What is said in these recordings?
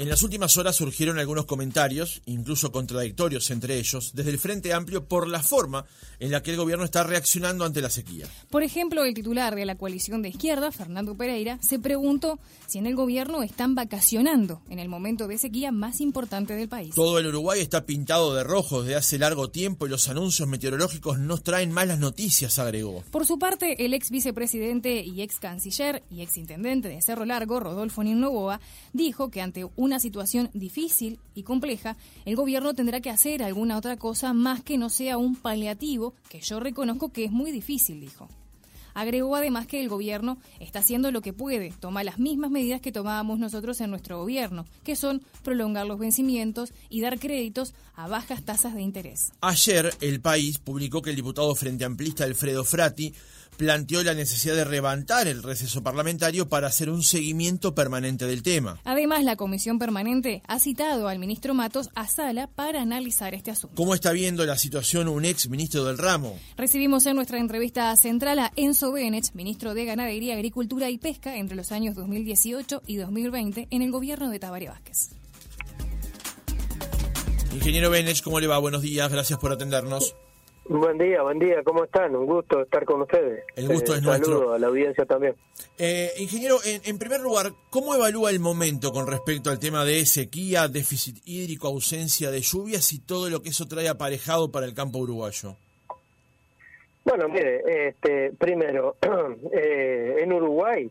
En las últimas horas surgieron algunos comentarios, incluso contradictorios entre ellos, desde el Frente Amplio por la forma en la que el gobierno está reaccionando ante la sequía. Por ejemplo, el titular de la coalición de izquierda, Fernando Pereira, se preguntó si en el gobierno están vacacionando en el momento de sequía más importante del país. Todo el Uruguay está pintado de rojo desde hace largo tiempo y los anuncios meteorológicos nos traen malas noticias, agregó. Por su parte, el ex vicepresidente y ex canciller y ex intendente de Cerro Largo, Rodolfo Novoa, dijo que ante un una situación difícil y compleja, el gobierno tendrá que hacer alguna otra cosa más que no sea un paliativo, que yo reconozco que es muy difícil, dijo. Agregó además que el gobierno está haciendo lo que puede, toma las mismas medidas que tomábamos nosotros en nuestro gobierno, que son prolongar los vencimientos y dar créditos a bajas tasas de interés. Ayer el país publicó que el diputado frente amplista Alfredo Frati planteó la necesidad de levantar el receso parlamentario para hacer un seguimiento permanente del tema. Además, la comisión permanente ha citado al ministro Matos a sala para analizar este asunto. ¿Cómo está viendo la situación un ex ministro del ramo? Recibimos en nuestra entrevista central a Enzo Benech, ministro de Ganadería, Agricultura y Pesca entre los años 2018 y 2020 en el gobierno de Tabaré Vázquez. Ingeniero Benech, ¿cómo le va? Buenos días, gracias por atendernos. Buen día, buen día, ¿cómo están? Un gusto estar con ustedes. El gusto es nuestro. Saludo a la audiencia también. Eh, ingeniero, en, primer lugar, ¿cómo evalúa el momento con respecto al tema de sequía, déficit hídrico, ausencia de lluvias y todo lo que eso trae aparejado para el campo uruguayo? Bueno, mire, este, primero, eh, en Uruguay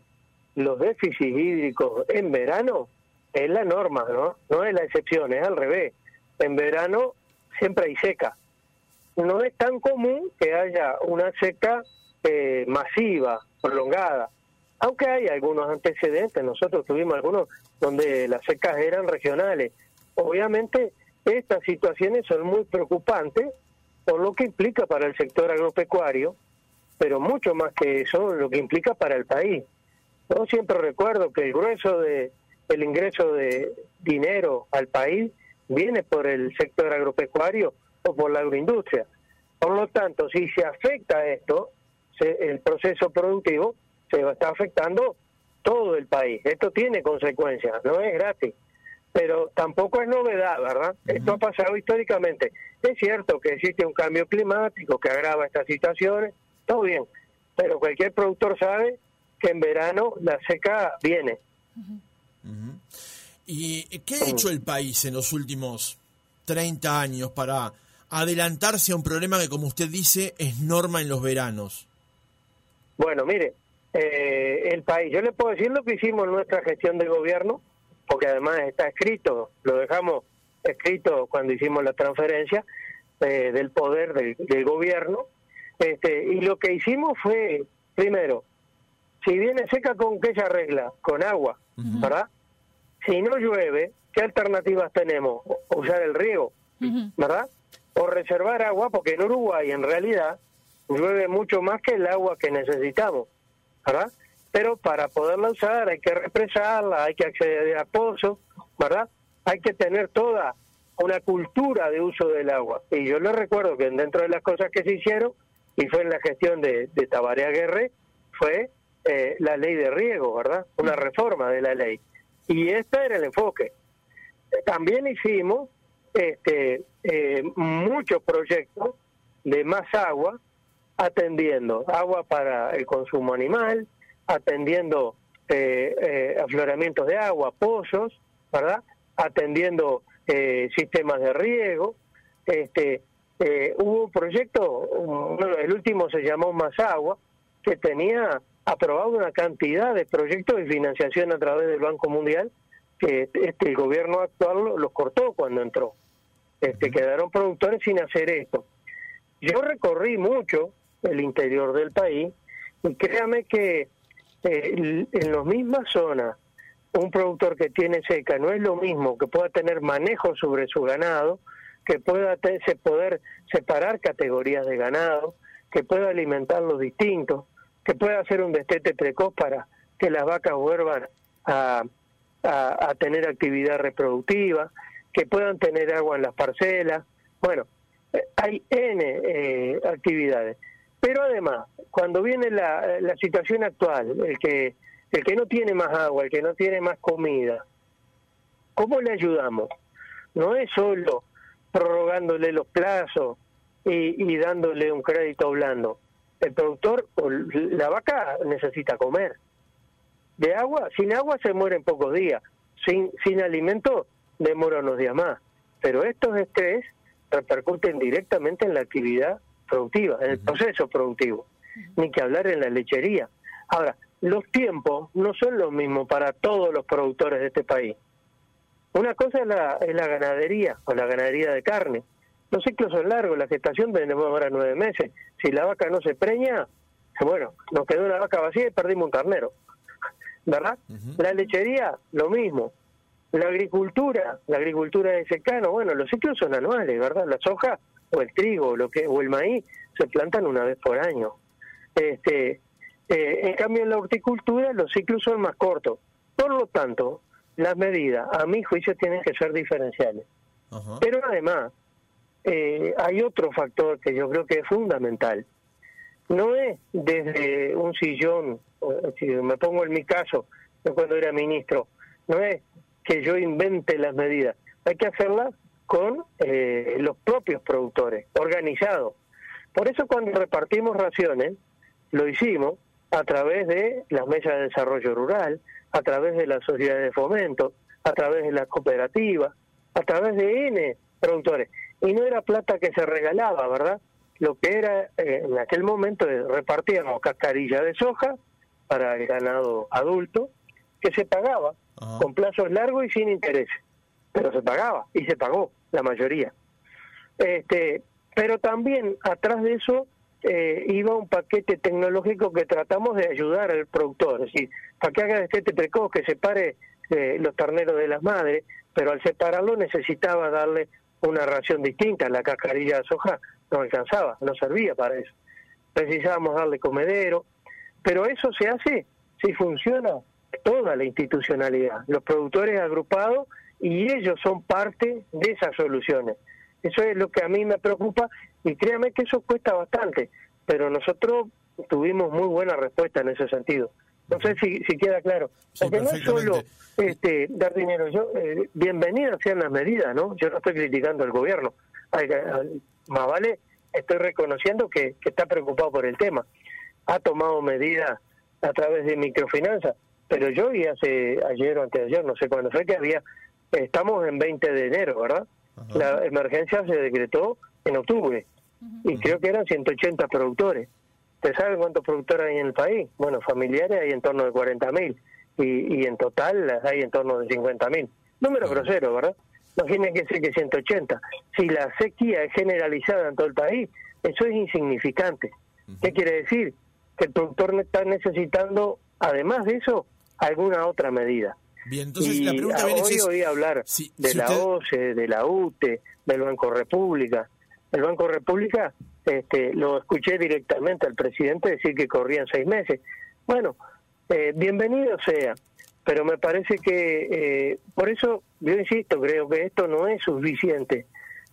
los déficits hídricos en verano es la norma, ¿no? No es la excepción, es al revés. En verano siempre hay seca no es tan común que haya una seca eh, masiva, prolongada, aunque hay algunos antecedentes, nosotros tuvimos algunos donde las secas eran regionales. Obviamente estas situaciones son muy preocupantes por lo que implica para el sector agropecuario, pero mucho más que eso, lo que implica para el país. Yo siempre recuerdo que el grueso de el ingreso de dinero al país viene por el sector agropecuario por la agroindustria. Por lo tanto, si se afecta esto, el proceso productivo, se está afectando todo el país. Esto tiene consecuencias, no es gratis, pero tampoco es novedad, ¿verdad? Esto ha pasado históricamente. Es cierto que existe un cambio climático que agrava estas situaciones, todo bien, pero cualquier productor sabe que en verano la seca viene. ¿Y qué ha hecho el país en los últimos 30 años para adelantarse a un problema que, como usted dice, es norma en los veranos? Bueno, mire, eh, el país, yo le puedo decir lo que hicimos en nuestra gestión de gobierno, porque además está escrito, lo dejamos escrito cuando hicimos la transferencia eh, del poder del, gobierno, este, y lo que hicimos fue, primero, si viene seca, ¿con qué se arregla? Con agua, ¿verdad? Si no llueve, ¿qué alternativas tenemos? Usar el riego, ¿verdad? O reservar agua, porque en Uruguay en realidad llueve mucho más que el agua que necesitamos, ¿verdad? Pero para poderla usar hay que represarla, hay que acceder a pozos, ¿verdad? Hay que tener toda una cultura de uso del agua. Y yo le recuerdo que dentro de las cosas que se hicieron, y fue en la gestión de, de Tabaré Aguerre, fue eh, la ley de riego, ¿verdad? Una reforma de la ley. Y este era el enfoque. También hicimos este, eh, muchos proyectos de más agua, atendiendo agua para el consumo animal, atendiendo eh, eh, afloramientos de agua, pozos, ¿verdad? Atendiendo eh, sistemas de riego. Este, hubo un proyecto, el último se llamó Más Agua, que tenía aprobado una cantidad de proyectos de financiación a través del Banco Mundial que este, el gobierno actual los cortó cuando entró este, quedaron productores sin hacer esto. Yo recorrí mucho el interior del país y créame que eh, en las mismas zonas un productor que tiene seca no es lo mismo que pueda tener manejo sobre su ganado, que pueda poder separar categorías de ganado, que pueda alimentarlos distintos, que pueda hacer un destete precoz para que las vacas vuelvan a, a tener actividad reproductiva, que puedan tener agua en las parcelas. Bueno, eh, hay N eh, actividades. Pero además, cuando viene la, la situación actual, el que, el que no tiene más agua, el que no tiene más comida, ¿cómo le ayudamos? No es solo prorrogándole los plazos y, y dándole un crédito blando. El productor, la vaca necesita comer. De agua, sin agua se muere en pocos días. Sin, sin alimento demora unos días más. Pero estos estrés repercuten directamente en la actividad productiva, en el proceso productivo. Ni que hablar en la lechería. Ahora, los tiempos no son los mismos para todos los productores de este país. Una cosa es la, es la ganadería o la ganadería de carne. Los ciclos son largos, la gestación tenemos ahora nueve meses. Si la vaca no se preña, bueno, nos quedó una vaca vacía y perdimos un carnero. ¿Verdad? La lechería, lo mismo. La agricultura, la agricultura de secano, bueno, los ciclos son anuales, ¿verdad? La soja o el trigo lo que, o el maíz se plantan una vez por año. Este, eh, en cambio, en la horticultura los ciclos son más cortos. Por lo tanto, las medidas, a mi juicio, tienen que ser diferenciales. Pero además, eh, hay otro factor que yo creo que es fundamental. No es desde un sillón, si me pongo en mi caso, cuando era ministro, no es que yo invente las medidas, hay que hacerlas con eh, los propios productores, organizados. Por eso cuando repartimos raciones, lo hicimos a través de las mesas de desarrollo rural, a través de las sociedades de fomento, a través de las cooperativas, a través de N productores. Y no era plata que se regalaba, ¿verdad? Lo que era eh, en aquel momento repartíamos cascarilla de soja para el ganado adulto, que se pagaba con plazos largos y sin interés, pero se pagaba y se pagó la mayoría. Este, pero también atrás de eso eh, iba un paquete tecnológico que tratamos de ayudar al productor, es decir, para que haga este precoz, que separe eh, los terneros de las madres, pero al separarlo necesitaba darle una ración distinta, la cascarilla de soja no alcanzaba, no servía para eso. Necesitábamos darle comedero, pero eso se hace si funciona toda la institucionalidad, los productores agrupados y ellos son parte de esas soluciones. Eso es lo que a mí me preocupa y créame que eso cuesta bastante, pero nosotros tuvimos muy buena respuesta en ese sentido. No sé si, si queda claro. Porque no es solo este, dar dinero. Yo, eh, bienvenidas sean las medidas, ¿no? Yo no estoy criticando al gobierno. más vale, estoy reconociendo que, que está preocupado por el tema. Ha tomado medidas a través de microfinanzas, pero yo vi hace ayer o antes de ayer, no sé cuándo fue, que había, estamos en 20 de enero, ¿verdad? La emergencia se decretó en octubre y creo que eran 180 productores. ¿Usted sabe cuántos productores hay en el país? Bueno, familiares hay en torno de 40.000 y, y en total hay en torno de 50.000. Número grosero, ¿verdad? Imagínense que 180. Si la sequía es generalizada en todo el país, eso es insignificante. ¿Qué quiere decir? Que el productor está necesitando, además de eso, alguna otra medida. Bien, entonces la pregunta hoy es, oí hablar de la OCE, de la UTE, del Banco República. El Banco República este, lo escuché directamente al presidente decir que corrían seis meses. Bueno, eh, bienvenido sea, pero me parece que eh, por eso yo insisto, creo que esto no es suficiente.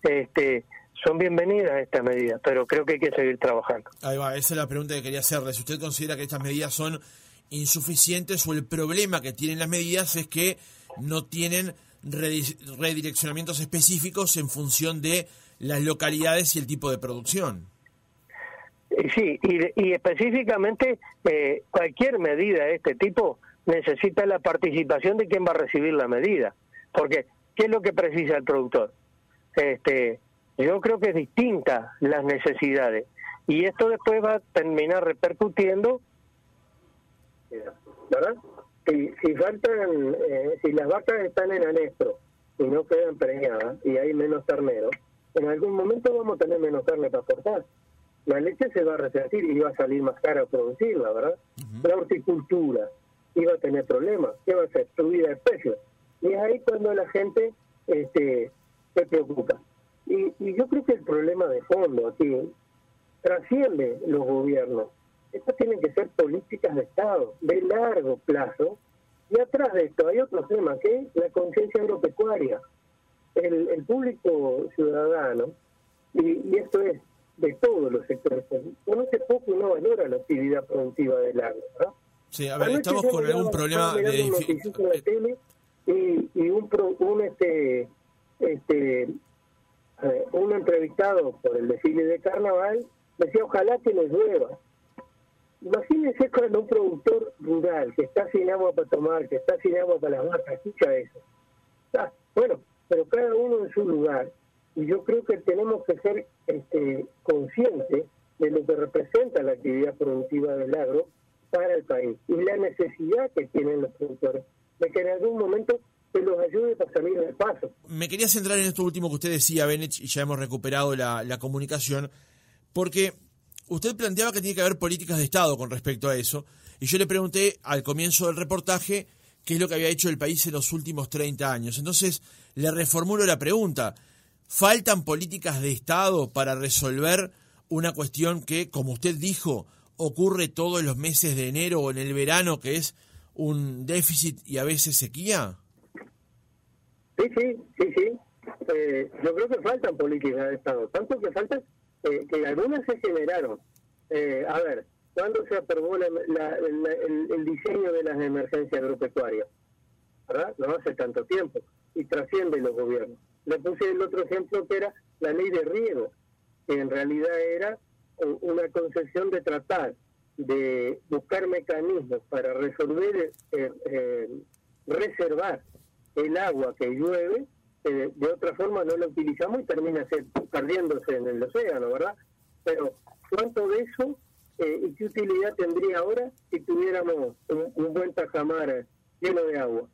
Este, son bienvenidas estas medidas, pero creo que hay que seguir trabajando. Ahí va, esa es la pregunta que quería hacerle. Si usted considera que estas medidas son insuficientes o el problema que tienen las medidas es que no tienen redireccionamientos específicos en función de las localidades y el tipo de producción. Sí, y, específicamente eh, cualquier medida de este tipo necesita la participación de quien va a recibir la medida, porque ¿qué es lo que precisa el productor? Este, yo creo que es distinta las necesidades y esto después va a terminar repercutiendo ¿verdad? Si, si faltan, eh, si las vacas están en anestro y no quedan preñadas y hay menos terneros, en algún momento vamos a tener menos carne para cortar. La leche se va a resentir y va a salir más cara producirla, ¿verdad? La horticultura iba a tener problemas. ¿Qué va a hacer? Subida de precios. Y es ahí cuando la gente este, se preocupa. Y, y yo creo que el problema de fondo aquí trasciende los gobiernos estas tienen que ser políticas de Estado, de largo plazo. Y atrás de esto hay otro tema, que es la conciencia agropecuaria. El, el público ciudadano, y, esto es de todos los sectores, conoce poco y no valora la actividad productiva del agro. Sí, a ver, estamos con algún problema de... y, y un, un este este eh, un entrevistado por el desfile de carnaval decía ojalá que nos llueva imagínense cuando un productor rural que está sin agua para tomar que está sin agua para las vacas escucha eso bueno pero cada uno en su lugar y yo creo que tenemos que ser este conscientes de lo que representa la actividad productiva del agro para el país y la necesidad que tienen los productores de que en algún momento se los ayude para salir del paso. Me quería centrar en esto último que usted decía, Benech, y ya hemos recuperado la comunicación, porque usted planteaba que tiene que haber políticas de Estado con respecto a eso, y yo le pregunté al comienzo del reportaje qué es lo que había hecho el país en los últimos 30 años. Entonces, le reformulo la pregunta. ¿Faltan políticas de Estado para resolver una cuestión que, como usted dijo, ocurre todos los meses de enero o en el verano, que es un déficit y a veces sequía? Sí, sí, sí, sí. Eh, yo creo que faltan políticas de Estado, tanto que faltan eh, que algunas se generaron. Eh, a ver, ¿cuándo se aprobó el, el, diseño de las emergencias agropecuarias? ¿Verdad? No hace tanto tiempo y trasciende los gobiernos. Le puse el otro ejemplo que era la ley de riego, que en realidad era una concepción de tratar de buscar mecanismos para resolver, eh, eh, reservar el agua que llueve, eh, de otra forma no la utilizamos y termina perdiéndose en el océano, ¿verdad? Pero ¿cuánto de eso y qué utilidad tendría ahora si tuviéramos un, buen tajamar lleno de agua?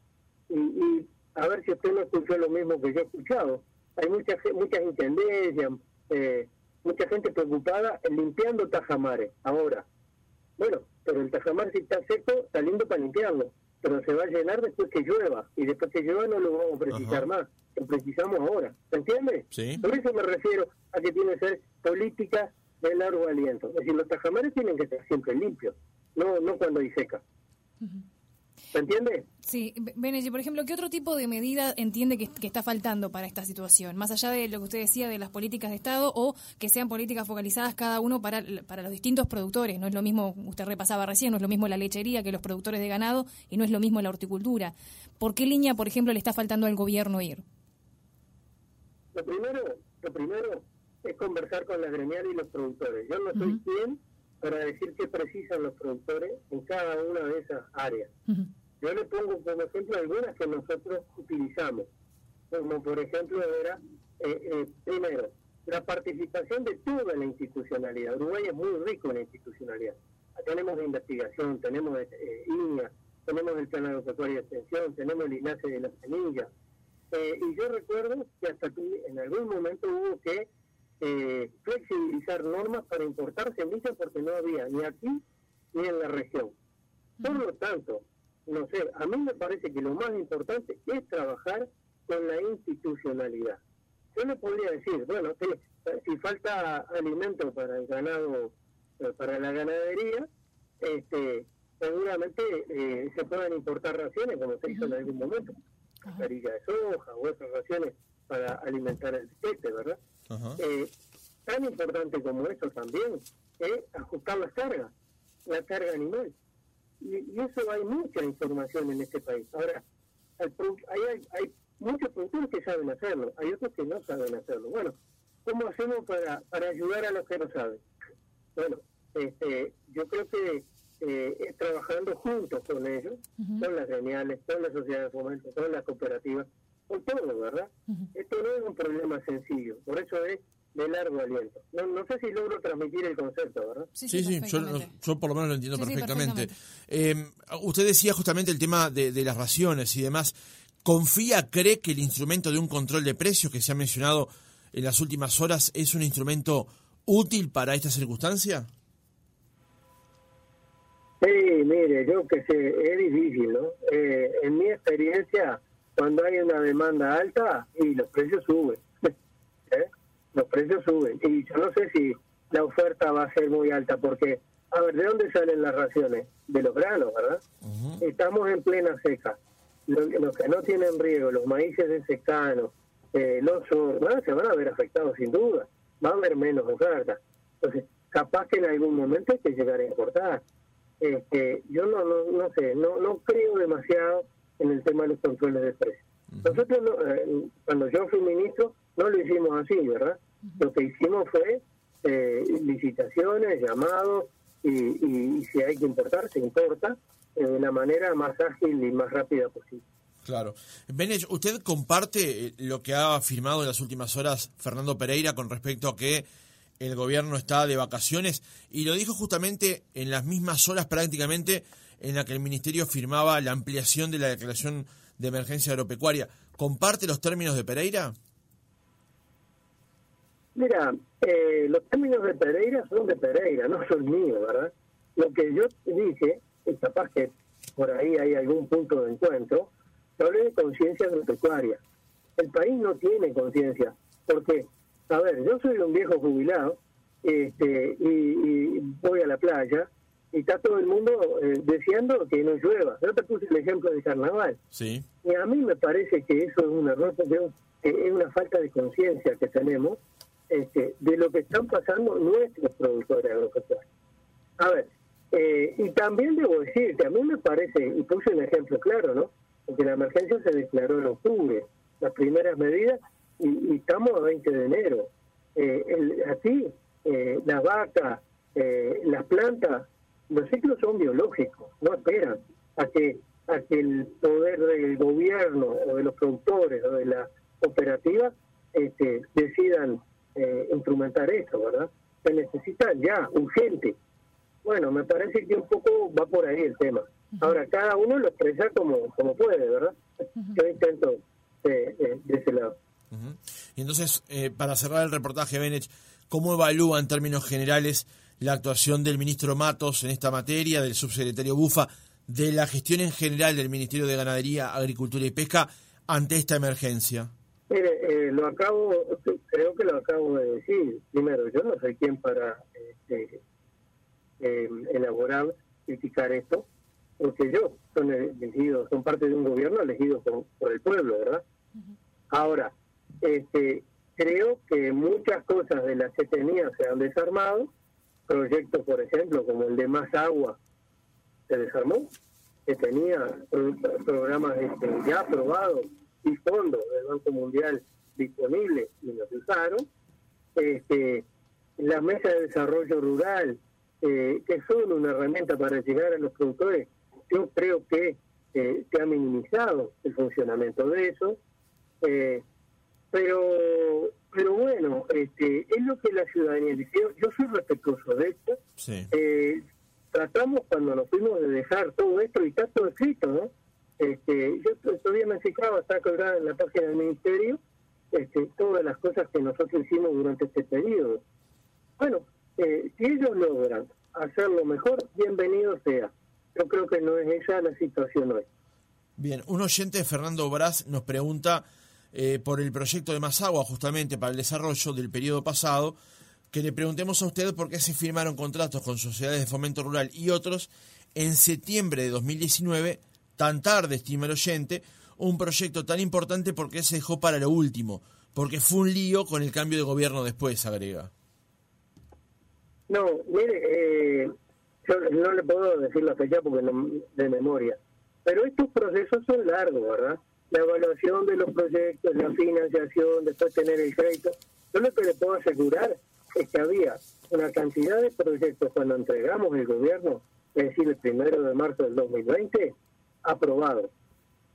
Y, a ver si usted no escuchó lo mismo que yo he escuchado. Hay muchas muchas intendencias, mucha gente preocupada limpiando tajamares ahora. Bueno, pero el tajamar si está seco está lindo para limpiarlo, pero se va a llenar después que llueva y después que llueva no lo vamos a precisar más, lo precisamos ahora. ¿Se entiende? Sí. Por eso me refiero a que tiene que ser política de largo aliento. Es decir, los tajamares tienen que estar siempre limpios, no no cuando hay seca. ¿Se entiende? Sí, Benji, por ejemplo, ¿qué otro tipo de medida entiende que, está faltando para esta situación? Más allá de lo que usted decía de las políticas de Estado o que sean políticas focalizadas cada uno para, para los distintos productores. No es lo mismo, usted repasaba recién, no es lo mismo la lechería que los productores de ganado y no es lo mismo la horticultura. ¿Por qué línea, por ejemplo, le está faltando al gobierno ir? Lo primero, lo primero es conversar con la gremial y los productores. Yo no soy quien para decir qué precisan los productores en cada una de esas áreas. Yo le pongo como ejemplo algunas que nosotros utilizamos, como por ejemplo era, eh, eh, primero, la participación de toda la institucionalidad. Uruguay es muy rico en la institucionalidad. Tenemos investigación, tenemos eh, INIA, tenemos el Plan Agropecuario de Extensión, tenemos el INACE de la Semilla. Eh, y yo recuerdo que hasta en algún momento hubo que eh, flexibilizar normas para importar semillas porque no había ni aquí ni en la región. Por lo tanto, no sé, a mí me parece que lo más importante es trabajar con la institucionalidad. Yo le podría decir, bueno, si, falta alimento para el ganado, eh, para la ganadería, este, seguramente eh, se puedan importar raciones, como se hizo en algún momento, carilla de soja o otras raciones para alimentar el peque, ¿verdad? Eh, tan importante como eso también es ajustar las cargas, la carga animal. Y, eso hay mucha información en este país. Ahora, hay, hay, muchos productores que saben hacerlo, hay otros que no saben hacerlo. Bueno, ¿cómo hacemos para, para ayudar a los que no saben? Bueno, este, yo creo que eh, trabajando juntos con ellos, con las gremiales, con las sociedades de fomento, con las cooperativas, con todo, ¿verdad? Esto no es un problema sencillo, por eso es de largo aliento. No, no sé si logro transmitir el concepto, ¿verdad? Sí, sí, yo, por lo menos lo entiendo perfectamente. Eh, usted decía justamente el tema de, las raciones y demás. ¿Confía, cree que el instrumento de un control de precios que se ha mencionado en las últimas horas es un instrumento útil para esta circunstancia? Sí, mire, yo que sé, es difícil, ¿no? Eh, en mi experiencia, cuando hay una demanda alta y los precios suben. ¿eh? Los precios suben. Y yo no sé si la oferta va a ser muy alta porque, a ver, ¿de dónde salen las raciones? De los granos, ¿verdad? Estamos en plena seca. Los, que no tienen riego, los maíces de secano, eh, los bueno, se van a ver afectados sin duda. Va a haber menos oferta. Entonces, capaz que en algún momento hay que llegar a importar. Este, yo no, no, no sé, no, no creo demasiado en el tema de los controles de precios. Nosotros, eh, cuando yo fui ministro, no lo hicimos así, ¿verdad? Lo que hicimos fue eh, licitaciones, llamados, y, si hay que importar, se importa eh, de la manera más ágil y más rápida posible. Claro. Benech, ¿usted comparte lo que ha afirmado en las últimas horas Fernando Pereira con respecto a que el gobierno está de vacaciones? Y lo dijo justamente en las mismas horas prácticamente en la que el ministerio firmaba la ampliación de la declaración de emergencia agropecuaria. ¿Comparte los términos de Pereira? Mira, eh, los términos de Pereira son de Pereira, no son míos, ¿verdad? Lo que yo dije, y capaz que por ahí hay algún punto de encuentro, yo hablé de conciencia agropecuaria. El país no tiene conciencia, porque, a ver, yo soy un viejo jubilado este, y voy a la playa y está todo el mundo eh, deseando que no llueva. Yo te puse el ejemplo de carnaval. Sí. Y a mí me parece que eso es un error, es una falta de conciencia que tenemos este, de lo que están pasando nuestros productores agropecuarios. A ver, eh, y también debo decir que a mí me parece, y puse un ejemplo claro, ¿no? Porque la emergencia se declaró en octubre, las primeras medidas, y, estamos a 20 de enero. Eh, el, así, eh, las vacas, eh, las plantas los ciclos son biológicos, no esperan a que, a que el poder del gobierno o de los productores o de la operativa este, decidan eh, instrumentar esto, ¿verdad? Se necesita ya, urgente. Bueno, me parece que un poco va por ahí el tema. Ahora, cada uno lo expresa como, como puede, ¿verdad? Yo intento eh, eh, de ese lado. Y entonces, eh, para cerrar el reportaje, Benech, ¿cómo evalúa en términos generales la actuación del ministro Matos en esta materia, del subsecretario Bufa, de la gestión en general del Ministerio de Ganadería, Agricultura y Pesca ante esta emergencia? Mire, eh, lo acabo, creo que lo acabo de decir. Primero, yo no soy quien para este, em, elaborar, criticar esto, porque yo son elegidos, son parte de un gobierno elegido por, el pueblo, ¿verdad? Ahora, este, creo que muchas cosas de las que tenía se han desarmado proyectos, por ejemplo, como el de Más Agua, se desarmó, que tenía programas este, ya aprobados y fondos del Banco Mundial disponibles y no se usaron. Este, la mesa de desarrollo rural, eh, que son una herramienta para llegar a los productores, yo creo que eh, se ha minimizado el funcionamiento de eso. Eh, pero pero bueno, este, es lo que la ciudadanía dice. Yo soy respetuoso de esto. Eh, tratamos cuando nos fuimos de dejar todo esto y está todo escrito, ¿no? Este, yo todavía me fijaba, está colgada en la página del ministerio, este, todas las cosas que nosotros hicimos durante este periodo. Bueno, eh, si ellos logran hacerlo mejor, bienvenido sea. Yo creo que no es esa la situación hoy. Bien, un oyente, Fernando Brás, nos pregunta eh, por el proyecto de Más Agua, justamente para el desarrollo del periodo pasado, que le preguntemos a usted por qué se firmaron contratos con sociedades de fomento rural y otros en septiembre de 2019, tan tarde, estima el oyente, un proyecto tan importante porque se dejó para lo último, porque fue un lío con el cambio de gobierno después, agrega. No, mire, eh, yo no le puedo decir la fecha porque no, de memoria, pero estos procesos son largos, ¿verdad? La evaluación de los proyectos, la financiación, después tener el crédito. Yo lo que le puedo asegurar es que había una cantidad de proyectos cuando entregamos el gobierno, es decir, el primero de marzo del 2020, aprobados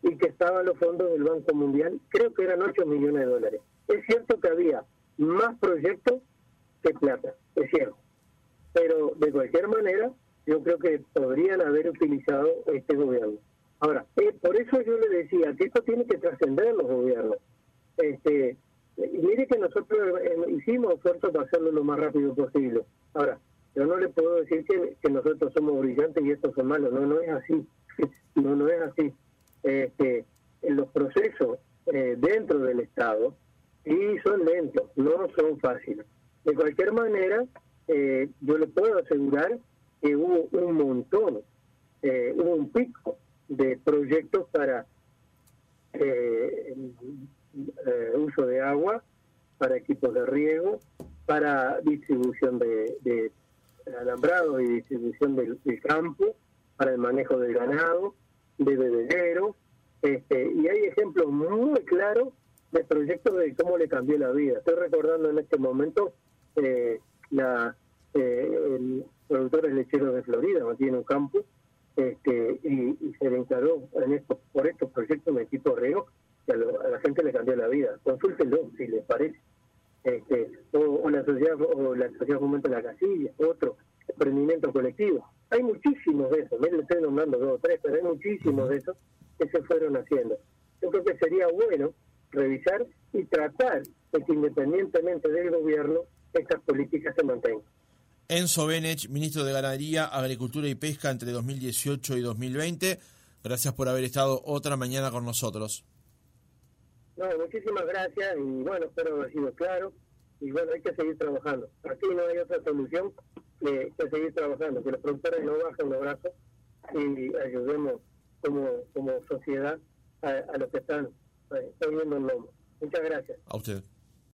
y que estaban los fondos del Banco Mundial, creo que eran 8 millones de dólares. Es cierto que había más proyectos que plata, es cierto. Pero de cualquier manera, yo creo que podrían haber utilizado este gobierno. Ahora, eh, por eso yo le decía que esto tiene que trascender los gobiernos. Este, y mire que nosotros eh, hicimos esfuerzo para hacerlo lo más rápido posible. Ahora, yo no le puedo decir que, nosotros somos brillantes y estos son malos. No, no es así. no, no es así. Este, los procesos eh, dentro del Estado sí son lentos, no son fáciles. De cualquier manera, yo le puedo asegurar que hubo un montón, hubo un pico de proyectos para eh, eh, uso de agua, para equipos de riego, para distribución de, alambrado y distribución del, campo, para el manejo del ganado, de bebederos, Este, y hay ejemplos muy claros de proyectos de cómo le cambió la vida. Estoy recordando en este momento eh, la eh, el productor lechero de Florida, mantiene un campo, este, y, se le encargó en esto, por estos proyectos de tipo reo, que a, la gente le cambió la vida. Consúltenlo si les parece. Este, o, la sociedad o la sociedad fomenta la casilla, otro emprendimiento colectivo. Hay muchísimos de esos, me le estoy nombrando dos o tres, pero hay muchísimos de esos que se fueron haciendo. Yo creo que sería bueno revisar y tratar de que independientemente del gobierno estas políticas se mantengan. Enzo Benech, ministro de Ganadería, Agricultura y Pesca entre 2018 y 2020. Gracias por haber estado otra mañana con nosotros. No, muchísimas gracias y bueno, espero haber sido claro. Y bueno, hay que seguir trabajando. Aquí no hay otra solución que, seguir trabajando, que los productores no bajen los brazos y ayudemos como, como sociedad a, los que están eh, poniendo el lomo. Muchas gracias. A usted.